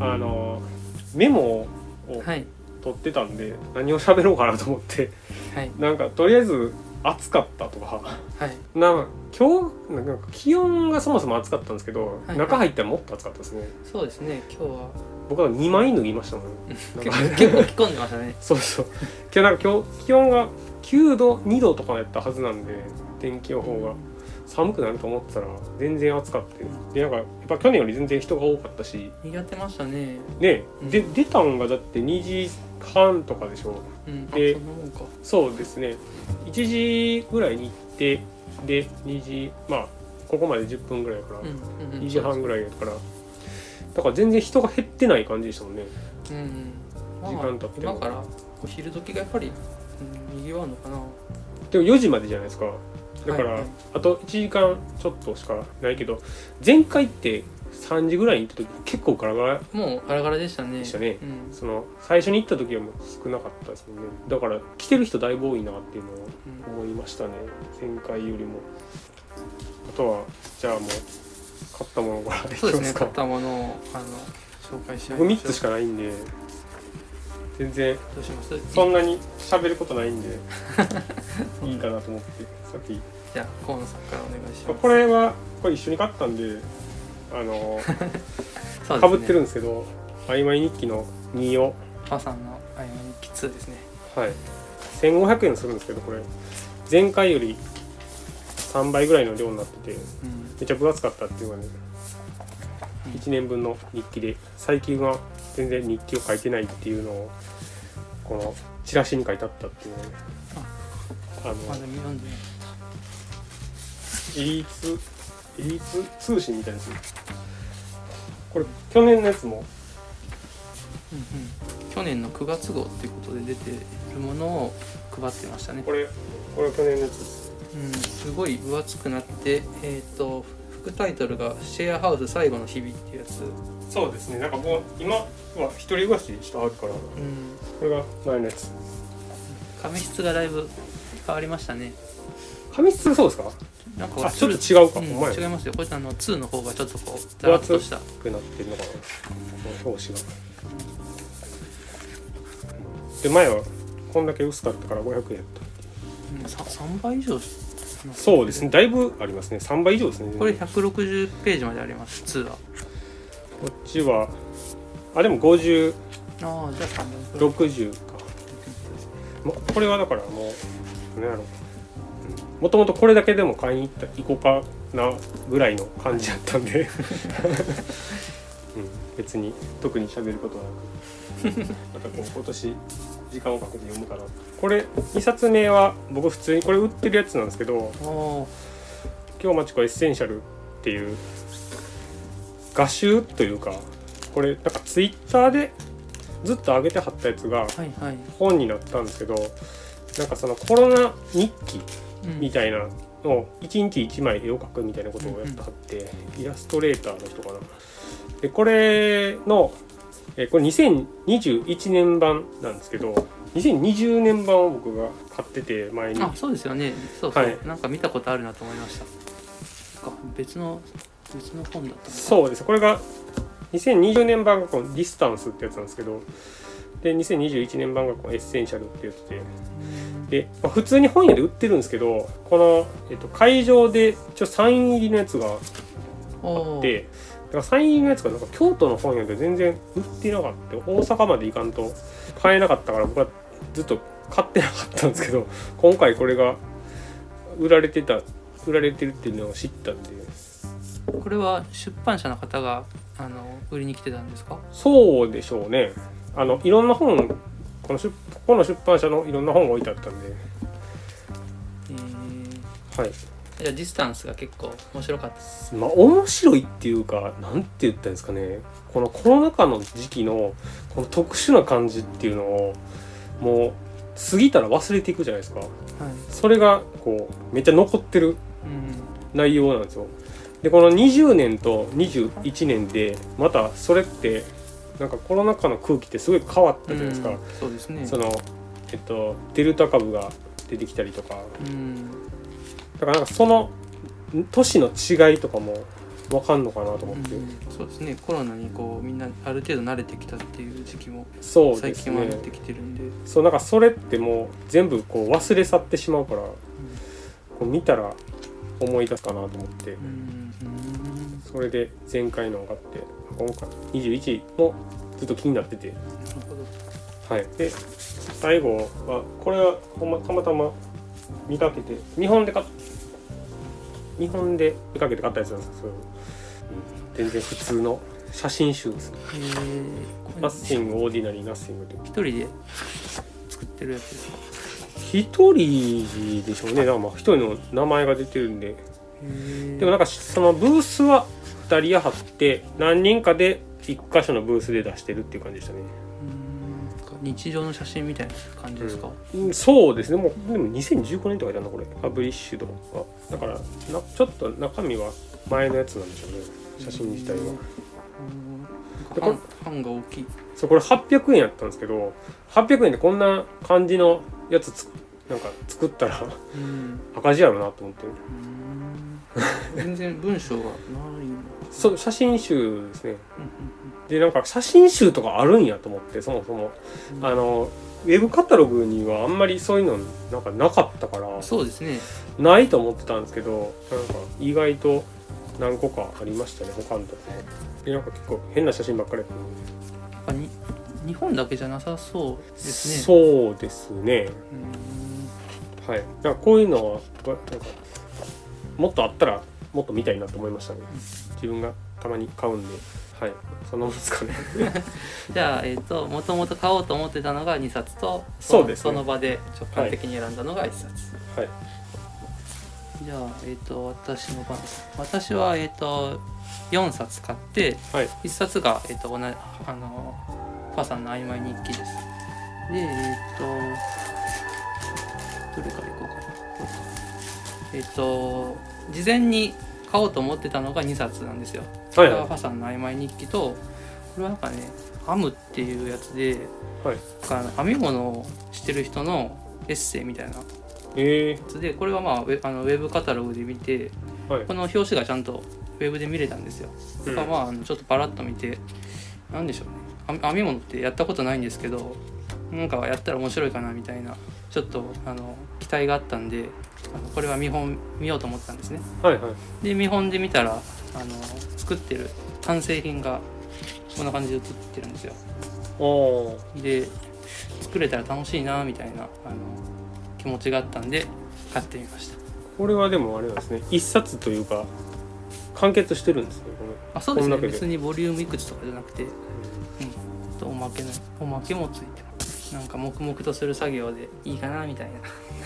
あのメモをはい。取ってたんで何を喋ろうかなと思って。はい。なんかとりあえず暑かったとか。はい。なんか今日なんか気温がそもそも暑かったんですけど、はい。中入ったらもっと暑かったですね。そうですね。今日は。僕は2枚脱ぎましたもん。ん結構着込んでましたね。そうそう。今日なんか今日気温が9度2度とかやったはずなんで天気予報が寒くなると思ってたら全然暑かってでなんかやっぱ去年より全然人が多かったし。賑わってましたね。ね。うん。で出たんがだって2時半とかでしょ。うん。あでそうですね。1時ぐらいに行ってで2時まあここまで10分ぐらいやから、うんうんうん。2時半ぐらいやから。だから全然人が減ってない感じでしたもんね。うん。うん。まあ時間経っても。今からお昼時がやっぱり、うん、賑わうのかな。でも4時までじゃないですかだから、はいはい。あと1時間ちょっとしかないけど前回って3時ぐらいに行った時結構ガラガラもうガラガラでしたね。でしたね。うん。その最初に行った時はもう少なかったですもんね。だから来てる人だいぶ多いなっていうのをうん。思いましたね。前回よりも。あとはじゃあもう買ったものからいきそうですね。買ったものをあの紹介し3ましょう。つしかないんで全然そんなに喋ることないんでいいかなと思ってさっきじゃあ河野さんからお願いします。これはこれ一緒に買ったんであの かぶってるんんですけど「曖昧日記」の2を。パさんのあい日記2ですね。はい。1500円するんですけどこれ。前回より3倍ぐらいの量になっててうん。めっちゃ分厚かったっていうのがねうん。1年分の日記で最近は全然日記を書いてないっていうのをこのチラシに書いてあったっていうのをねあのまだ読んでないエリーツエリーツ通信みたいですこれ去年のやつも。うんうん。去年の9月号っていうことで出てるものを配ってましたね。これこれは去年のやつ。ですうん、すごい分厚くなって、えっ、と副タイトルが「シェアハウス最後の日々」っていうやつ、そうですね。なんかもう今は一人暮らししたはるから。うん、これが前のやつ。紙質がだいぶ変わりましたね。紙質そうですか？なんかあちょっと違うか、うんお前違いますよ。これあの2の方がちょっとこうザラッとした。くなってるのかな。この表紙がで前はこんだけ薄かったから500円やったう。ん、さ3倍以上。そうですね。だいぶありますね。3倍以上ですね。これ160ページまであります2は。こっちはあでも5060ああじゃあ3倍か。もこれはだからもう何やろもともとこれだけでも買いに行った行こうかなぐらいの感じだったんで、うん、別に特に喋ることはなく。またこう今年時間をかけて読むかなこれ2冊目は僕普通にこれ売ってるやつなんですけどあ「今日まちこエッセンシャル」っていう画集というかこれなんかツイッターでずっと上げてはったやつが本になったんですけどなんかそのコロナ日記うんみたいなのを1日1枚絵を描くみたいなことをやってはって、イラストレーターの人かな。でこれのえこれ2021年版なんですけど2020年版を僕が買ってて前に。あそうですよね。そうそう、はい。なんか見たことあるなと思いました。別の別の本だったそうです。これが2020年版がこの Distance ってやつなんですけどで2021年版がこの Essential ってやつでうんで、まあ普通に本屋で売ってるんですけどこの、えっと、会場で一応サイン入りのやつがおー。でだからサイン入りのやつがなんか京都の本屋で全然売ってなかった。大阪まで行かんと買えなかったから僕はずっと買ってなかったんですけど今回これが売られてた売られてるっていうのを知ったんでこれは出版社の方があの売りに来てたんですか？そうでしょうねあのいろんな本この出ここの出版社のいろんな本が置いてあったんで。えー。はい。じゃあディスタンスが結構面白かったです。まあ面白いっていうかなんて言ったんですかね。このコロナ禍の時期のこの特殊な感じっていうのをもう過ぎたら忘れていくじゃないですか。はい。それがこうめっちゃ残ってるうん。内容なんですよ。でこの20年と21年でまたそれってなんかコロナ禍の空気ってすごい変わったじゃないですか、うんそうですね。そのえっとデルタ株が出てきたりとか。うんだからなんかその都市の違いとかもわかんのかなと思って、うんそうですね。コロナにこうみんなある程度慣れてきたっていう時期もそうです最近はねなってきてるんで、そうなんかそれってもう全部こう忘れ去ってしまうからこう見たら思い出すかなと思って。うんうん。それで前回のがあって今回21もずっと気になってて。はい。で最後はこれはほんまたまたま見かけて日本で買っ日本で見かけて買ったやつなんですよ全然普通の写真集ですね。 Nothing Ordinary Nothing で一人で作ってるやつですか？一人でしょうね。まあ一人の名前が出てるんで。でもなんかそのブースは2人やはって何人かで1箇所のブースで出してるっていう感じでしたね、日常の写真みたいな感じですか、うん、そうですね。もうでも2015年とかやったんだこれ。パブリッシュドはだからなちょっと中身は前のやつなんでしょうね。写真自体は。うん。でなんか版版が大きい。そうこれ800円やったんですけど800円でこんな感じのやつつなんか作ったらうん。赤字やろなと思って 全然文章がないのそう写真集ですね。うんでなんか写真集とかあるんやと思ってそもそも。うん。あのウェブカタログにはあんまりそういうのなんかなかったからそうですね。ないと思ってたんですけどなんか意外と何個かありましたね他のとこ。もでなんか結構変な写真ばっかりやっ日本だけじゃなさそうですね。そうですね。うん。はい。なんかこういうのはなんかもっとあったらもっと見たいなと思いましたね。自分がたまに買うんで。はい。そんなもんですかね。じゃあ、えっともともと買おうと思ってたのが2冊とそうですね。その場で直感的に選んだのが1冊、はい。じゃあ、えっと私の番。です私は、えっと4冊買ってはい。1冊が、えっと同じあのファさんの曖昧日記です。でえっ、とどれかな。これかえっ、と事前に買おうと思ってたのが2冊なんですよ。こはい。はれはファさんの曖昧日記とこれはなんかね編むっていうやつでい。はい編み物をしてる人のエッセイみたいな。やえつでこれはまあウェあのウェブカタログで見てー、はい。この表紙がちゃんとウェブで見れたんですよ。だからまあちょっとパラッと見てなんでしょうね。編編み物ってやったことないんですけどなんかやったら面白いかなみたいなちょっとあの期待があったんでこれは見本見ようと思ったんですね。はいはい。で見本で見たらあの作ってる完成品がこんな感じで写ってるんですよ。で作れたら楽しいなみたいなあの気持ちがあったんで買ってみました。これはでもあれですね。一冊というか完結してるんですねこあそうですね。別にボリュームいくつとかじゃなくてとおまけのおまけもついてますなんか黙々とする作業でいいかなみたいな。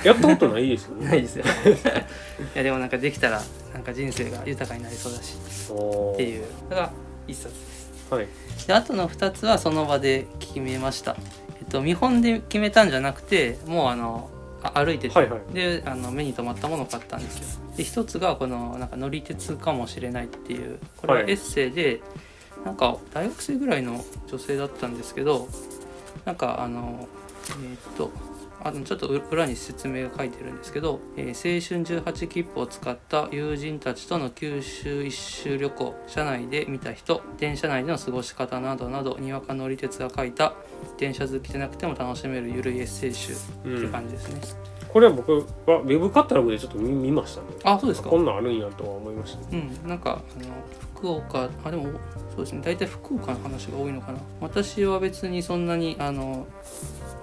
れやったことないですよね。ないですよ。いやでもなんかできたらなんか人生が豊かになりそうだし。っていうのが一冊です。はい。であとの2つはその場で決めました。えっと見本で決めたんじゃなくてもうあのあ歩いてて、はいはい。であの目に留まったものを買ったんですよ。で一つがこのなんか乗り鉄かもしれないっていう。これはエはい。ッセイで、なんか大学生ぐらいの女性だったんですけどなんかあのえーっとあのちょっと裏に説明が書いてるんですけど、えー青春18切符を使った友人たちとの九州一周旅行車内で見た人電車内での過ごし方などなどにわか乗り鉄が書いた電車好きでなくても楽しめるゆるいエッセイ集って感じですね、これは僕はウェブカタログでちょっと見見ましたね。あそうですか。こんなんあるんやとは思いました。ねうん。なんかあの福岡あでもそうですね。大体福岡の話が多いのかな。私は別にそんなにあの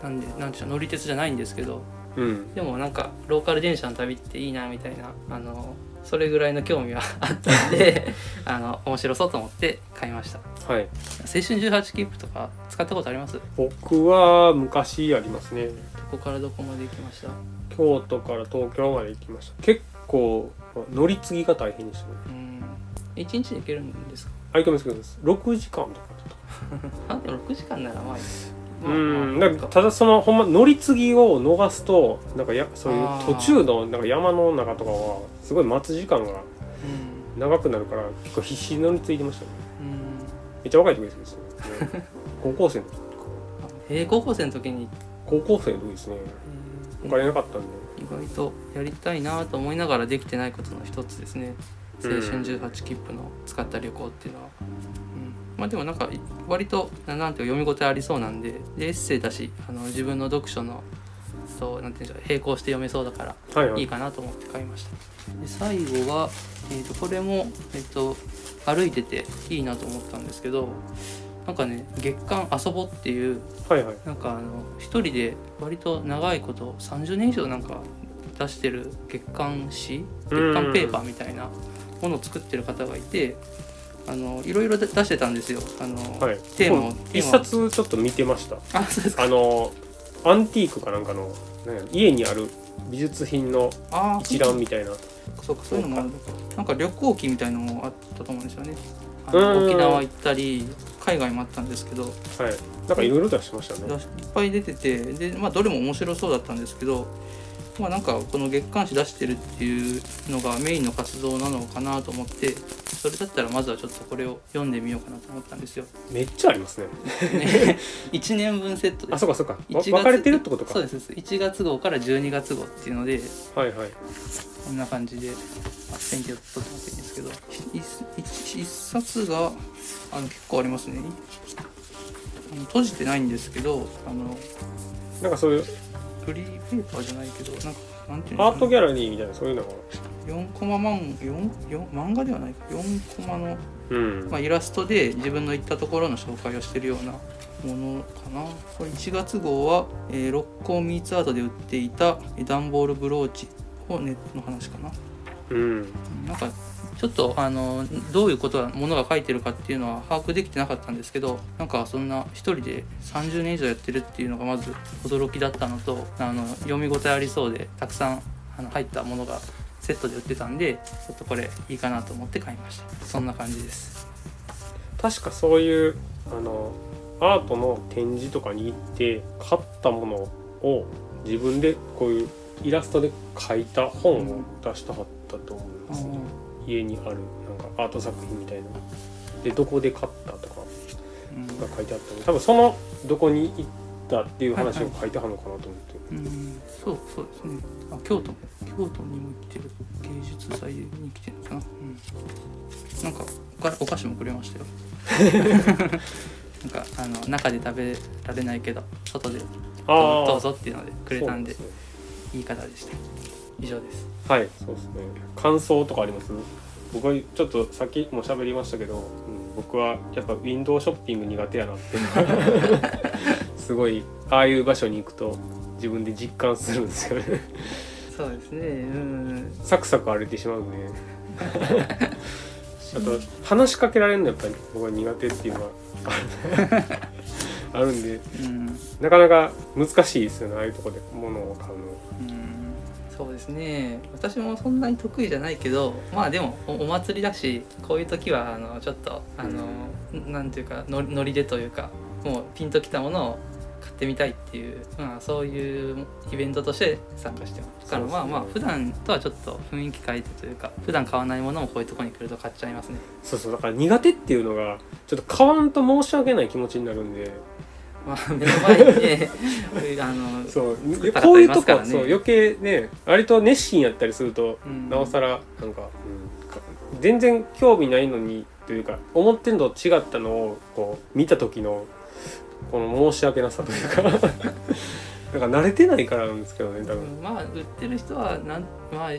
なんでなんでしょう乗り鉄じゃないんですけどうん。でもなんかローカル電車の旅っていいなみたいなあのそれぐらいの興味はあったんで あの面白そうと思って買いました。はい。青春18切符とか使ったことあります？ど僕は昔ありますね。こからどこまで行きました？京都から東京まで行きました。結構乗り継ぎが大変でしたね。うん1日で行けるんですか？あいかもしれないです。6時間とか あでも6時間ならまあいい。うん。なんかただそのほんま乗り継ぎを逃すとなんかやそういう途中のなんか山の中とかはすごい待つ時間がうん長くなるから結構必死に乗り継いでましたね。うん。めっちゃ若い時ですよね。高校生の時とかえー、高校生の時に、高校生の時ですね。えー。お金なかったんで。意外とやりたいなと思いながらできてないことの一つですね青春18切符の使った旅行っていうのは、うん。まあでもなんか割とななんていうか読み応えありそうなんででエッセイだしあの自分の読書のとなんていうんでしょう並行して読めそうだからはいはい。いいかなと思って買いました。で最後は、えー、とこれも、えー、と歩いてていいなと思ったんですけどなんかね月刊遊ぼっていうはいはい。なんかあの一人で割と長いこと30年以上なんか出してる月刊誌月刊ペーパーみたいなものを作ってる方がいてあのいろいろ出してたんですよ。あの、はい。テーマを一冊ちょっと見てました。あそうですか。あのアンティークかなんかの家にある美術品の一覧みたいな。そうかそういうのもあるのか。なんか旅行記みたいのもあったと思うんですよね。沖縄行ったり海外もあったんですけど。はい。なんかいろいろ出してましたね。いっぱい出ててで、まあ、どれも面白そうだったんですけど、まあ、なんかこの月刊誌出してるっていうのがメインの活動なのかなと思ってそれだったらまずはちょっとこれを読んでみようかなと思ったんですよ。めっちゃありますね。ね、1年分セットです。あそうかそうか。わ1月分かれてるってことか。そうですそうです。1月号から12月号っていうのではいはい。こんな感じであペンキを取ってもらっていいんですけど。一一一冊があの結構ありますね。閉じてないんですけどあのなんかそういうフリーペーパーじゃないけどなんかなんていうの？アートギャラリーみたいなそういうのが4コマ漫4 4漫画ではない。か4コマの、うん。まあ、イラストで自分の行ったところの紹介をしてるようなものかな。これ1月号は、えー、六甲ミーツアートで売っていたえー段ボールブローチをねの話かな。うん。なんかちょっとあのどういうことがものが書いてるかっていうのは把握できてなかったんですけどなんかそんな一人で30年以上やってるっていうのがまず驚きだったのとあの読み応えありそうでたくさんあの入ったものがセットで売ってたんでちょっとこれいいかなと思って買いました。そんな感じです。確かそういうあのアートの展示とかに行って買ったものを自分でこういうイラストで描いた本を出したはったと思います、ね家にあるなんかアート作品みたいな。でどこで買ったとかうん。が書いてあったの。多分そのどこに行ったっていう話を書いてはるのかなと思って、うん。そうそうですね。あ京都。も京都にも来てる芸術祭に来てるのかな。うん。なんかお菓子もくれましたよ。なんかあの中で食べられないけど外でどうぞっていうのでくれたんでいい方でした以上です。はい。そうですね。感想とかあります？僕はちょっとさっきも喋りましたけど、うん、僕はやっぱウィンドウショッピング苦手やなって。すごいああいう場所に行くと自分で実感するんですよね。そうですね。うん。サクサク歩いてしまうんで あと話しかけられるのやっぱり僕は苦手っていうのはあるあるんでうん。なかなか難しいですよね。ああいうとこで物を買うの。うんそうですね。私もそんなに得意じゃないけどまあでもおお祭りだしこういう時はあのちょっとあの、なんていうかノリでというかもうピンときたものを買ってみたいっていう、まあ、そういうイベントとして参加してます。だからまあまあ普段とはちょっと雰囲気変えてというか普段買わないものもこういうとこに来ると買っちゃいますね。そうそうだから苦手っていうのがちょっと買わんと申し訳ない気持ちになるんでまあ目の前にね あのそうこういうとこ、そう余計ね割と熱心やったりすると、うん。なおさらなんか、うんか全然興味ないのにというか思ってるのと違ったのをこう見た時のこの申し訳なさというか なんか慣れてないからなんですけどね多分。まあ売ってる人はなんまあ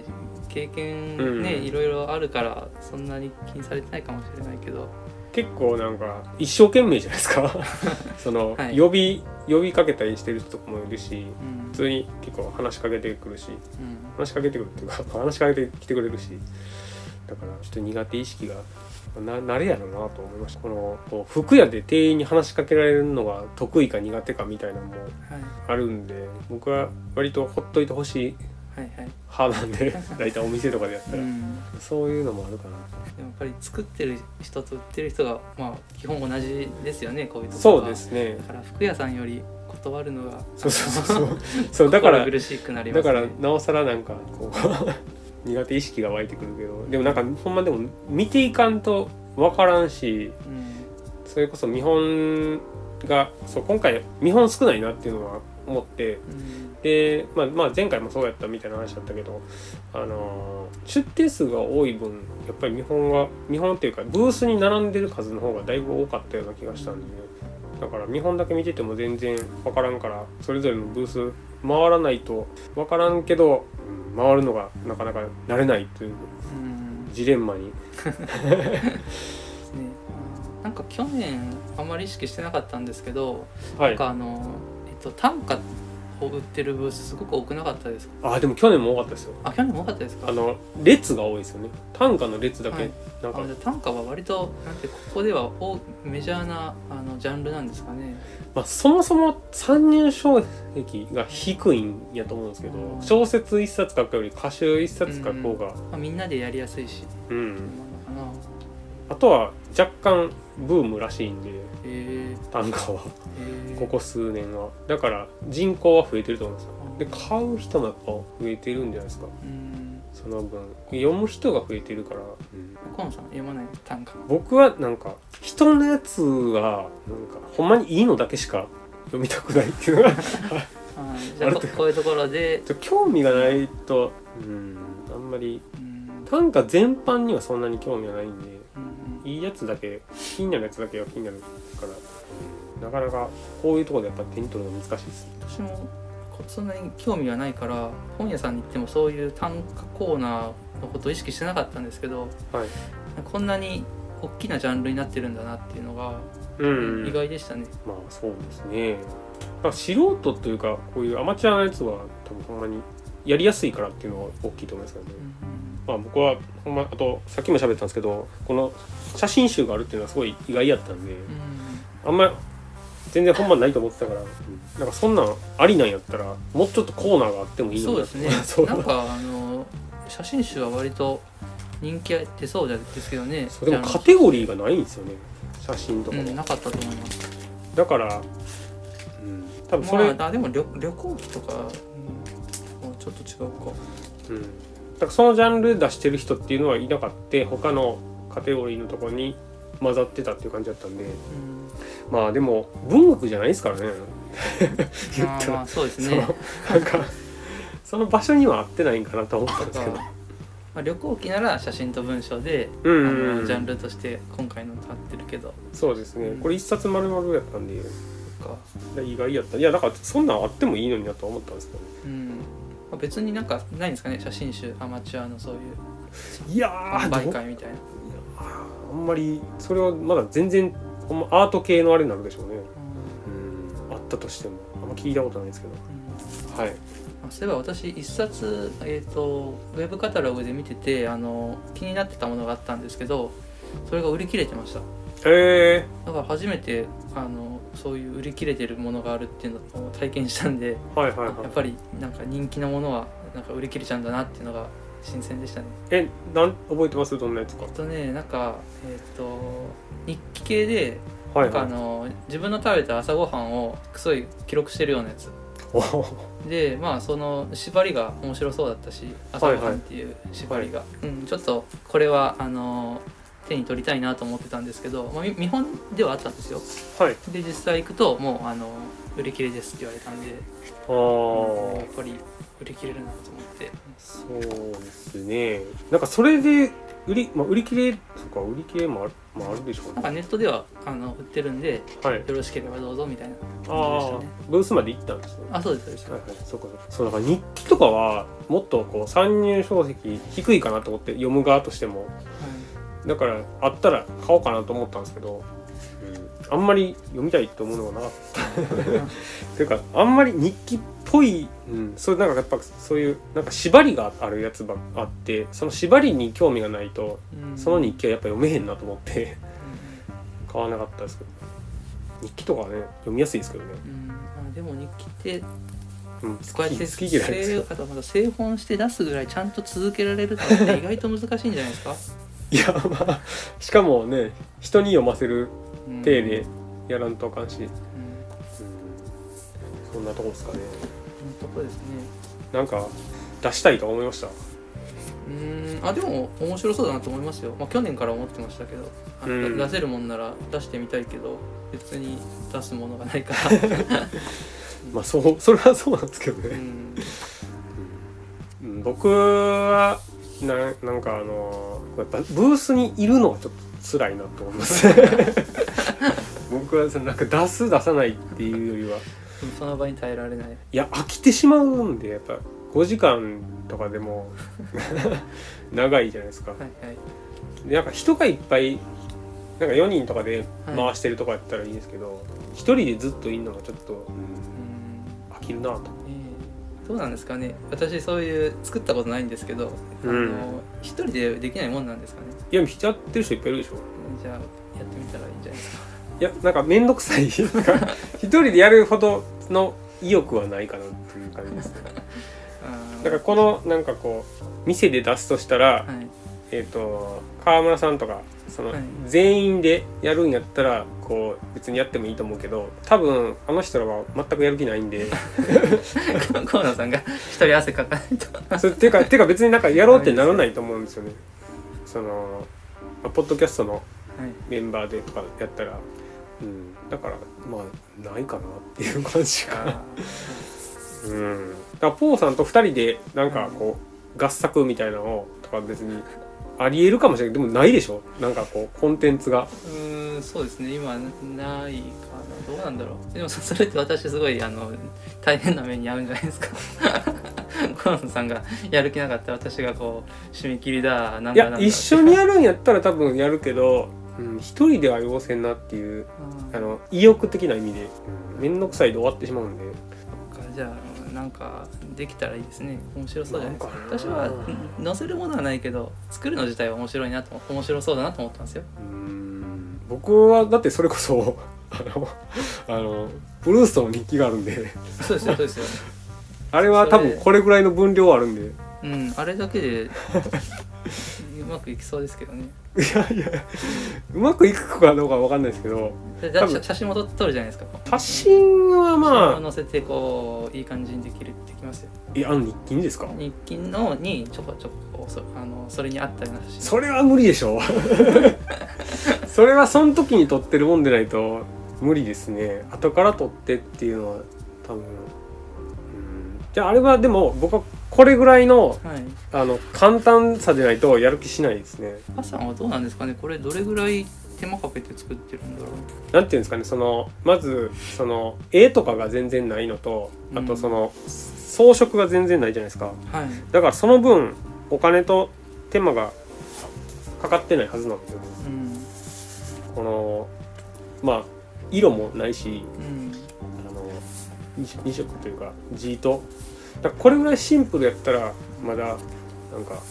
経験ね、うん。いろいろあるからそんなに気にされてないかもしれないけど結構なんか一生懸命じゃないですか。その、はい。呼び呼びかけたりしてる人とかもいるしうん。普通に結構話しかけてくるしうん。話しかけてくるっていうか 話しかけてきてくれるしだからちょっと苦手意識がな慣れやろうなと思いました。このこう服屋で店員に話しかけられるのが得意か苦手かみたいなのもはい。あるんで僕は割とほっといてほしい。はいはい派なんで 大体お店とかでやったら、うん。そういうのもあるかなやっぱり作ってる人と売ってる人がまあ基本同じですよねこういうところそうはですね。だから服屋さんより断るのがそうそうそうそう。そうだから心苦しくなりだます、ね、からなおさらなんかこう 苦手意識が湧いてくるけど。でもなんかほんまでも見ていかんと分からんしうん。それこそ見本がそう今回見本少ないなっていうのは思ってうん。で、まあ、まあ前回もそうやったみたいな話だったけど、あのー出店数が多い分やっぱり見本が見本っていうかブースに並んでる数の方がだいぶ多かったような気がしたんで、だから見本だけ見てても全然分からんからそれぞれのブース回らないと分からんけど、うん回るのがなかなか慣れないといううん。ジレンマに。なんか去年あまり意識してなかったんですけど、はい。なんかあの、と、単価を売ってるブースすごく多くなかったですか？あでも去年も多かったですよ。あ去年も多かったですか？あの列が多いですよね。単価の列だけ、はい。なんか。あじゃあ単価は割となんてここでは大メジャーなあのジャンルなんですかね？まあ、そもそも参入障壁が低いんやと思うんですけど、うん。小説一冊書くより歌集一冊書く方が、まあ、みんなでやりやすいし。うん。あとは若干ブームらしいんでえ単価は。ー、えー、ここ数年は。だから人口は増えてると思うんですよ。で買う人もやっぱ増えてるんじゃないですか。うん。その分。読む人が増えてるから、河野さん読まない単価僕はなんか人のやつはなんかほんまにいいのだけしか読みたくないっていうのが じゃあこういうところで、興味がないとうんあんまり。うん。短歌全般にはそんなに興味はないんで。うんいいやつだけ気になるやつだけは気になるからなかなかこういうところでやっぱ手に取るの難しいです。私もこそんなに興味がないから本屋さんに行ってもそういう単価コーナーのことを意識してなかったんですけどはい。こんなに大きなジャンルになってるんだなっていうのがうん。意外でしたね。まあそうですね。まあ素人というかこういうアマチュアのやつは多分ほんまにやりやすいからっていうのは大きいと思いますけどね、まあ僕はほんまあとさっきも喋ったんですけどこの写真集があるっていうのはすごい意外やったんであんま全然本番ないと思ってたから、なんかそんなんありなんやったらもうちょっとコーナーがあってもいいのにそうですね。なんかあの写真集は割と人気出そうですけどね。でもカテゴリーがないんですよね写真とかは、うん、なかったと思います。だから、うん、多分それ、まあ、あでも旅旅行機とか、ちょっと違うか。うん、だからそのジャンル出してる人っていうのはいなかった。他のカテゴリーのところに混ざってたっていう感じだったんで。うん。まあでも文学じゃないですからね。言ったらそうですそのねなんかその場所には合ってないんかなと思ったんですけど。まあ、旅行機なら写真と文章で、うんうんあうん。のジャンルとして今回の立ってるけど。そうですね。これ一冊丸々やったんで。か、意外やった。いやだからそんなんあってもいいのになとは思ったんですけど。ねうん。まあ、別になんかないんですかね写真集アマチュアのそういう。いや販売ーどう会みたいな、あんまりそれはまだ全然アート系のあれになるでしょうね。うん。あったとしても。あんま聞いたことないですけど。うん。はい。あそういえば私一冊、えー、とウェブカタログで見ててあの気になってたものがあったんですけどそれが売り切れてました。えだから初めてあのそういう売り切れてるものがあるっていうのを体験したんでー、はいはいはい。やっぱりなんか人気のものはなんか売り切れちゃうんだなっていうのが新鮮でしたね。えなん覚えてます？どんなやつか。えっとねなんかえっ、と日記系ではいはい。なんかあの自分の食べた朝ごはんをくそい記録してるようなやつ。でまあその縛りが面白そうだったし朝ごはんっていう縛りが、うん、ちょっとこれはあの手に取りたいなと思ってたんですけど、まあ、み見本ではあったんですよ。はい。で実際行くともうあの売り切れですって言われたんであー。やっぱり売り切れるなと思って。そうですね。なんかそれで売り,、まあ、売り切れとか売り切れもある,、まあ、あるでしょうね。なんかネットではあの売ってるんではい。よろしければどうぞみたいな。感じでああしたねブースまで行ったんですね。あそうですそうです、はいはい、そうかそうだから日記とかはもっとこう参入障壁低いかなと思って読む側としてもだからあったら買おうかなと思ったんですけど、うん、あんまり読みたいと思うのがなかった。ていうかあんまり日記っぽい、うん、そうなんかやっぱそういうなんか縛りがあるやつばあってその縛りに興味がないとうん。その日記はやっぱ読めへんなと思って買わなかったですけど。日記とかはね読みやすいですけどね、うん。でも日記ってうん、こうやって好き嫌い製本して出すぐらいちゃんと続けられるって意外と難しいんじゃないですか、いやまあしかもね人に読ませるうん。体でやらんとあかんし、うん。うんそんなとこですかね。そんなとこですね。なんか出したいと思いました。うーん。あでも面白そうだなと思いますよ、まあ、去年から思ってましたけど。あうん。出せるもんなら出してみたいけど別に出すものがないから。まあそうそれはそうなんですけどね、うん。うん。僕はななんかあのやっぱブースにいるのはちょっと辛いなと思います。僕はそのなんか出す出さないっていうよりは。その場に耐えられない。いや飽きてしまうんでやっぱ5時間とかでも 長いじゃないですか。はいはい。でなんか人がいっぱいなんか4人とかで回してるとかやったらいいですけど、一人でずっといるのがちょっと、うん。飽きるなと。ええどうなんですかね。私そういう作ったことないんですけど、うん。あの一人でできないもんなんですかね。いややってる人いっぱいいるでしょ。じゃあやってみたらいいんじゃないですか。いやなんか面倒くさい。一人でやるほどの意欲はないかなっていう感じですね。だからこのなんかこう店で出すとしたら、はい。えっ、と川村さんとかその、はい。全員でやるんやったらこう別にやってもいいと思うけど多分あの人らは全くやる気ないんで。河野さんが一人汗かかないと。それてかてか別になんかやろうってならないと思うんですよね。そのまあポッドキャストのはい。メンバーでとかやったら。うん。だからまあないかなっていう感じがあうん。だからポーさんと2人でなんかこう合作みたいなのをとか別にありえるかもしれない。でもないでしょ？なんかこうコンテンツが。ーうーんそうですね。今ないかな。どうなんだろう。でもそそれって私すごいあの大変な目に遭うんじゃないですか。河野さんがやる気なかったら私がこう締め切りだなんいやだなんだ一緒にやるんやったら多分やるけどうん一人では要せんなっていうあーあの意欲的な意味で。面倒くさいで終わってしまうんで。そっかじゃあなんかできたらいいですね。面白そうじゃないですか。私はん載せるものはないけど作るの自体は面白いなと面白そうだなと思ったんですよ。うん。僕はだってそれこそあのあのブルーストの日記があるんで。そうですよそうですよ。あれは多分これぐらいの分量あるんで。いうんあれだけでう まくいきそうですけどね。やいやうまくいくかどうかは分かんないですけどでだ多分写写真も撮撮るじゃないですか。写真はま写あ載せてこういい感じにできるできますよ。えあの日記にですか？日記のにちょこちょこそあのそれに合ったような写真。それは無理でしょ。それはその時に撮ってるもんでないと無理ですね。後から撮ってっていうのは多分うん。じゃああれはでも僕はこれぐらいのはい。あの簡単さでないとやる気しないですね。母さんはどうなんですかね？これどれぐらい手間かけて作ってるんだろう？なんていうんですかね？そのまずその絵とかが全然ないのとあとその装飾が全然ないじゃないですか。はい。だからその分お金と手間がかかってないはずなんですよね。うん。このまあ色もないしうん。あの 2, 色というか字とだこれぐらいシンプルやったらまだなんか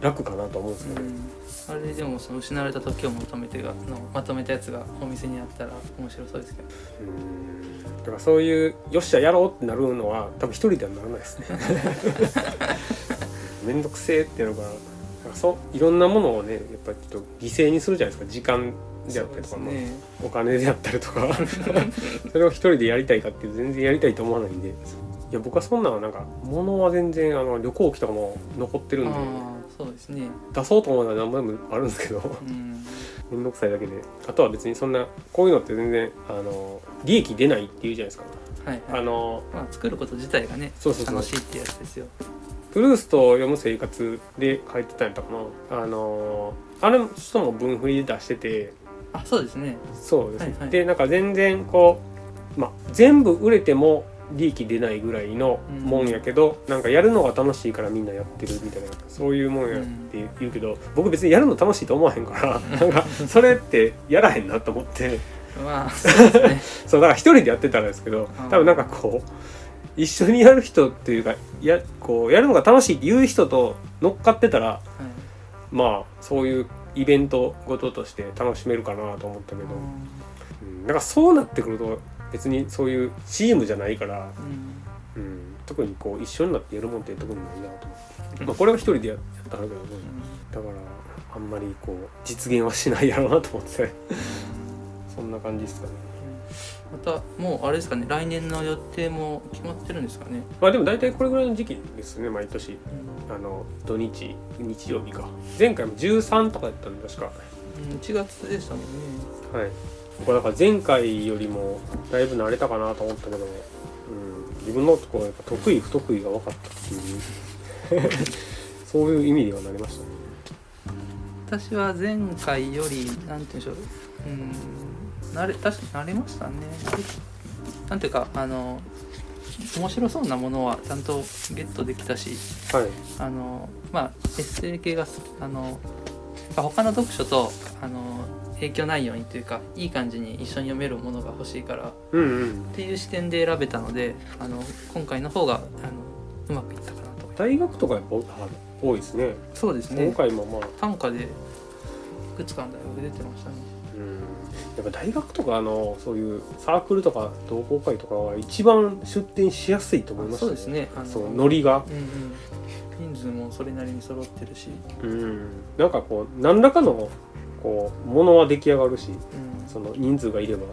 楽かなと思うんですけど、うん。あれでもその失われた時を求めてがのまとめたやつがお店にあったら面白そうですけど。うん。だからそういうよっしゃやろうってなるのは多分一人ではならないですね。めんどくせえっていうのがそういろんなものをねやっぱりちょっと犠牲にするじゃないですか。時間であったりとか、ね。お金であったりとか。それを一人でやりたいかっていうと全然やりたいと思わないんでいや僕はそんなのなんか物は全然あの旅行機とかも残ってるんでそうですね。出そうと思えば何枚もあるんですけどうん。めんどくさいだけで。あとは別にそんなこういうのって全然あの利益出ないっていうじゃないですか。はいはい。あのまあ作ること自体がねそうそうそう。楽しいってやつですよ。プルーストを読む生活で書いてたんやったかな。あのあれ人も文振りで出してて。あそうですね。そうですね、はいはい。でなんか全然こうまあ全部売れても利益出ないぐらいのもんやけど、なんかやるのが楽しいからみんなやってるみたいなそういうもんやって言うけど、僕別にやるの楽しいと思わへんからなんかそれってやらへんなと思って。まあそうね。だから一人でやってたらですけどうん。多分なんかこう一緒にやる人っていうかやこうやるのが楽しいって言う人と乗っかってたらはい。まあそういうイベントごととして楽しめるかなと思ったけど、うん、なんかそうなってくると別にそういうチームじゃないから、うん。うん、特にこう一緒になってやるもんって特にないなと思って、まあ、これは一人でやったんだけどねだからあんまりこう実現はしないやろうなと思って。そんな感じですかね。またもうあれですかね来年の予定も決まってるんですかね、まあでも大体これぐらいの時期ですね毎年。あの土日日曜日か。前回も13とかやったんで確か。うん、1月でしたもんね。はい僕はだから前回よりもだいぶ慣れたかなと思ったけど、うん、自分のところやっぱ得意不得意が分かったっていう。そういう意味ではなりましたね。私は前回よりなんて言うんでしょう。うん慣れ確かに慣れましたね。なんていうかあの面白そうなものはちゃんとゲットできたしはい。あのまあエッセイ系がすあのまあ他の読書とあの影響ないようにというかいい感じに一緒に読めるものが欲しいからっうんうん。ていう視点で選べたのであの今回の方があのうまくいったかなと。大学とかやっぱあ多いですね。そうですね。今回もまあ。短歌でいくつかの大学出てましたね。うん。やっぱ大学とかあのそういうサークルとか同好会とかは一番出展しやすいと思いますそうですね。あのそうノリが。うんうん。人数もそれなりに揃ってるし、うん。なんかこう何らかのこうものは出来上がるしうん、その人数がいれば。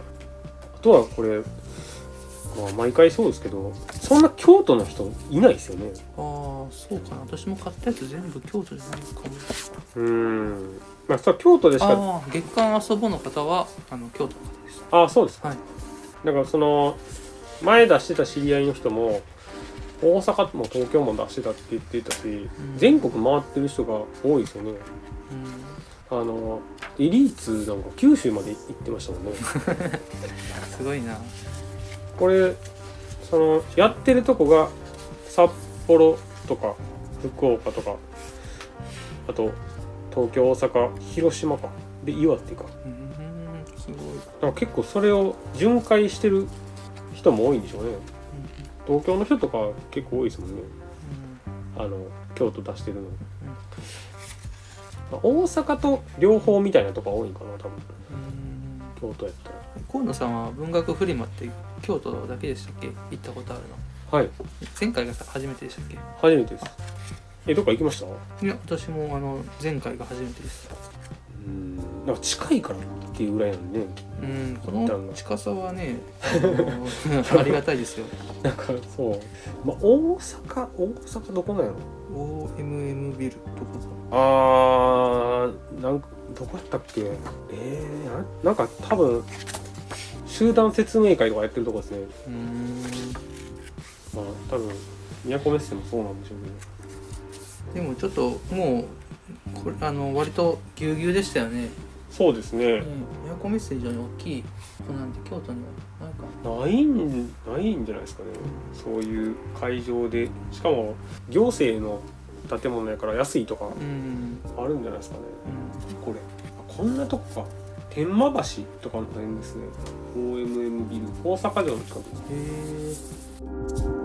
あとはこれまあ毎回そうですけどそんな京都の人いないですよね。ああそうかな。私も買ったやつ全部京都じゃないかも。うん。まあそれは京都でしか月刊遊ぼうの方はあの京都の方です。ああそうですか、はい。だからその前出してた知り合いの人も大阪も東京も出してたって言ってたし、ん。全国回ってる人が多いですよね。うんあのエリーツなんか九州まで行ってましたもんね。すごいな。これそのやってるとこが札幌とか福岡とかあと東京大阪広島か。で岩手か。うんすごい、か結構それを巡回してる人も多いんでしょうね。東京の人とか結構多いですもんね。あの京都出してるの、まあ大阪と両方みたいなとこが多いんかな多分。うん。京都やったら。河野さんは文学フリマって京都だけでしたっけ？行ったことあるの。はい。前回が初めてでしたっけ？初めてです。えどっか行きました？いや私もあの前回が初めてです。うん。なんか近いからっていうぐらいなんでねうんこのの近さはね ありがたいですよ。なんかそう、まあ、大阪大阪どこなんやろ？OMM ビルとかあーな。んかどこやったっけ？えー、ななんか多分集団説明会とかやってるとこですね。うん。まあ多分都メッセもそうなんでしょうけどでもちょっともうこれあの割とぎゅうぎゅうでしたよね、そうですね。ね、都メッセ以上に大きい子なんて京都にはないか。ないんないんじゃないですかね。そういう会場で。しかも行政の建物やから安いとかうん、あるんじゃないですかね。うこれ。あこんなとこか。天満橋とかの辺ですね。OMM ビル。大阪城の近くです。ん、へえ